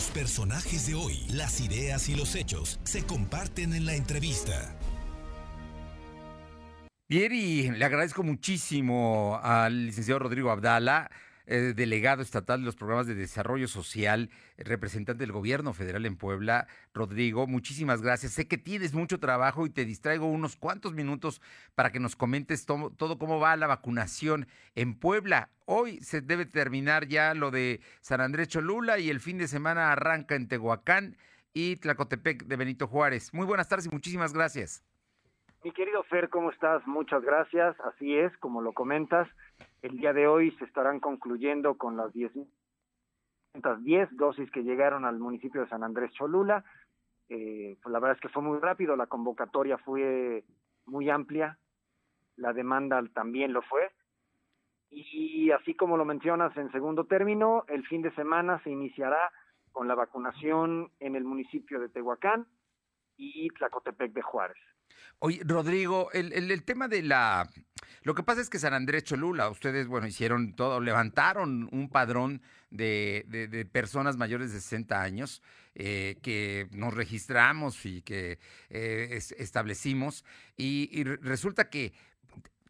Los personajes de hoy, las ideas y los hechos se comparten en la entrevista. Bien, y le agradezco muchísimo al licenciado Rodrigo Abdala eh, delegado estatal de los programas de desarrollo social, representante del gobierno federal en Puebla. Rodrigo, muchísimas gracias. Sé que tienes mucho trabajo y te distraigo unos cuantos minutos para que nos comentes todo, todo cómo va la vacunación en Puebla. Hoy se debe terminar ya lo de San Andrés Cholula y el fin de semana arranca en Tehuacán y Tlacotepec de Benito Juárez. Muy buenas tardes y muchísimas gracias. Mi querido Fer, ¿cómo estás? Muchas gracias. Así es, como lo comentas, el día de hoy se estarán concluyendo con las 10, 10 dosis que llegaron al municipio de San Andrés Cholula. Eh, pues la verdad es que fue muy rápido, la convocatoria fue muy amplia, la demanda también lo fue. Y así como lo mencionas en segundo término, el fin de semana se iniciará con la vacunación en el municipio de Tehuacán y Tlacotepec de Juárez. Oye, Rodrigo, el, el, tema de la... Lo que pasa es que San Andrés Cholula, ustedes, bueno, hicieron todo, levantaron un padrón de, de, personas mayores de 60 años eh, que nos registramos y que eh, establecimos y, y, resulta que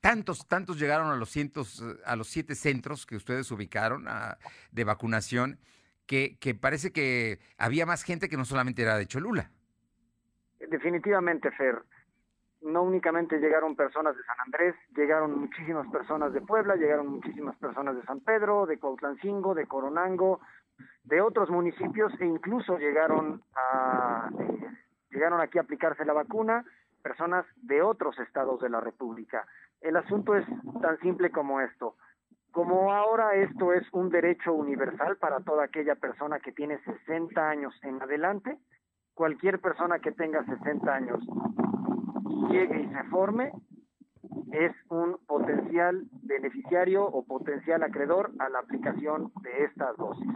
tantos, tantos llegaron a los, cientos, a los siete centros que ustedes ubicaron a, de vacunación que, que parece que había más gente que no solamente era de Cholula. Definitivamente, Fer no únicamente llegaron personas de San Andrés, llegaron muchísimas personas de Puebla, llegaron muchísimas personas de San Pedro, de Cuautlancingo, de Coronango, de otros municipios e incluso llegaron eh, llegaron aquí a aplicarse la vacuna personas de otros estados de la República. El asunto es tan simple como esto. Como ahora esto es un derecho universal para toda aquella persona que tiene 60 años en adelante, cualquier persona que tenga 60 años llegue y se forme, es un potencial beneficiario o potencial acreedor a la aplicación de estas dosis.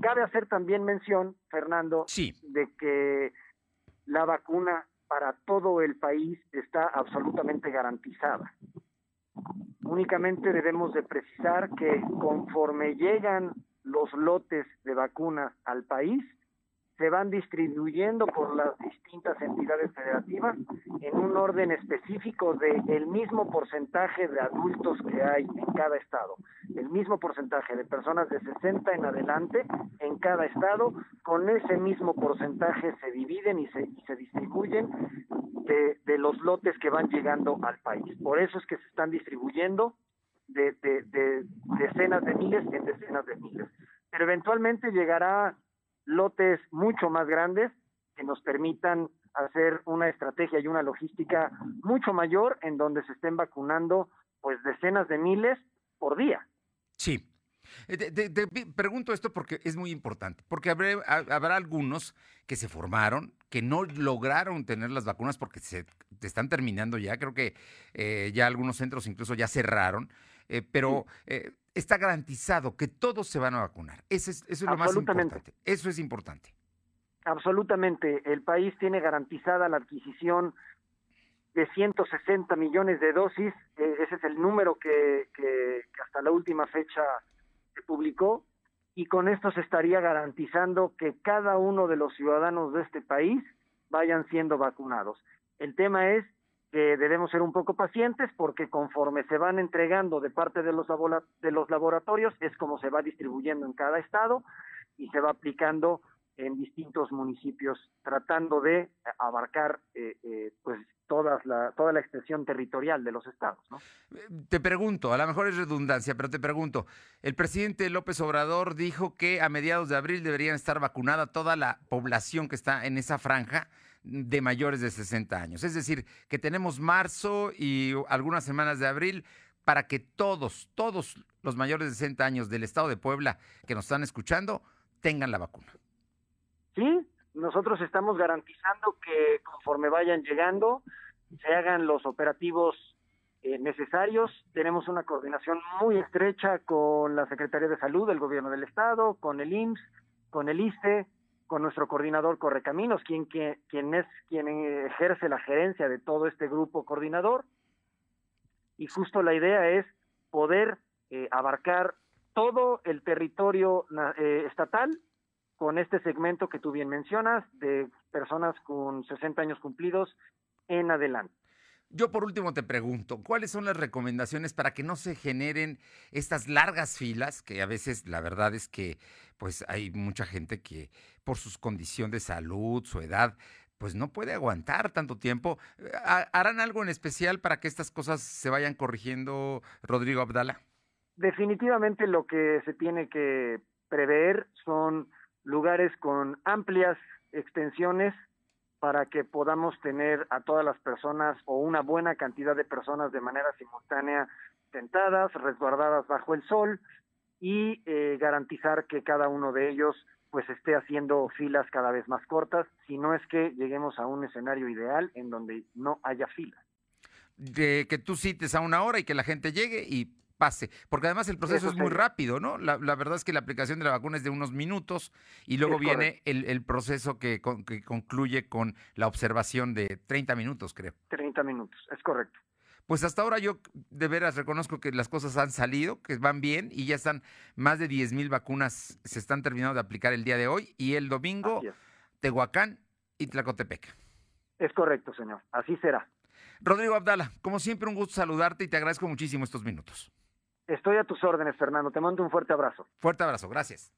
Cabe hacer también mención, Fernando, de que la vacuna para todo el país está absolutamente garantizada. Únicamente debemos de precisar que conforme llegan los lotes de vacunas al país, se van distribuyendo por las distintas entidades federativas en un orden específico de el mismo porcentaje de adultos que hay en cada estado, el mismo porcentaje de personas de 60 en adelante en cada estado, con ese mismo porcentaje se dividen y se, y se distribuyen de, de, los lotes que van llegando al país. Por eso es que se están distribuyendo de, de, de decenas de miles en decenas de miles. Pero eventualmente llegará lotes mucho más grandes que nos permitan hacer una estrategia y una logística mucho mayor en donde se estén vacunando pues decenas de miles por día. Sí. Eh, te, pregunto esto porque es muy importante, porque habrá, habrá, algunos que se formaron, que no lograron tener las vacunas porque se están terminando ya, creo que eh, ya algunos centros incluso ya cerraron, eh, pero está garantizado que todos se van a vacunar. Eso es, eso es lo más importante. Eso es importante. Absolutamente. El país tiene garantizada la adquisición de 160 millones de dosis. Eh, ese es el número que, que, hasta la última fecha se publicó. Y con esto se estaría garantizando que cada uno de los ciudadanos de este país vayan siendo vacunados. El tema es que debemos ser un poco pacientes porque conforme se van entregando de parte de los, de los laboratorios es como se va distribuyendo en cada estado y se va aplicando en distintos municipios tratando de abarcar eh, eh, pues toda la, toda la extensión territorial de los estados. ¿no? Te pregunto, a lo mejor es redundancia, pero te pregunto, el presidente López Obrador dijo que a mediados de abril deberían estar vacunada toda la población que está en esa franja de mayores de 60 años. Es decir, que tenemos marzo y algunas semanas de abril para que todos, todos los mayores de 60 años del estado de Puebla que nos están escuchando tengan la vacuna. Sí, nosotros estamos garantizando que conforme vayan llegando, se hagan los operativos eh, necesarios. Tenemos una coordinación muy estrecha con la Secretaría de Salud del Gobierno del Estado, con el IMSS, con el ISTE, con nuestro coordinador Correcaminos, quien, quien, es quien ejerce la gerencia de todo este grupo coordinador. Y justo la idea es poder eh, abarcar todo el territorio eh, estatal con este segmento que tú bien mencionas de personas con 60 años cumplidos en adelante. Yo por último te pregunto, ¿cuáles son las recomendaciones para que no se generen estas largas filas? Que a veces la verdad es que pues hay mucha gente que por su condición de salud, su edad, pues no puede aguantar tanto tiempo. ¿Harán algo en especial para que estas cosas se vayan corrigiendo, Rodrigo Abdala? Definitivamente lo que se tiene que prever son lugares con amplias extensiones para que podamos tener a todas las personas o una buena cantidad de personas de manera simultánea sentadas, resguardadas bajo el sol y eh, garantizar que cada uno de ellos pues esté haciendo filas cada vez más cortas, si no es que lleguemos a un escenario ideal en donde no haya filas. De que tú cites a una hora y que la gente llegue y pase, porque además el proceso es muy rápido, ¿no? La, verdad es que la aplicación de la vacuna es de unos minutos y luego viene el, proceso que, que, concluye con la observación de 30 minutos, creo. 30 minutos, es correcto. Pues hasta ahora yo de veras reconozco que las cosas han salido, que van bien y ya están más de 10 mil vacunas, se están terminando de aplicar el día de hoy y el domingo Tehuacán y Tlacotepec. Es correcto, señor, así será. Rodrigo Abdala, como siempre un gusto saludarte y te agradezco muchísimo estos minutos. Estoy a tus órdenes, Fernando. Te mando un fuerte abrazo. Fuerte abrazo, gracias.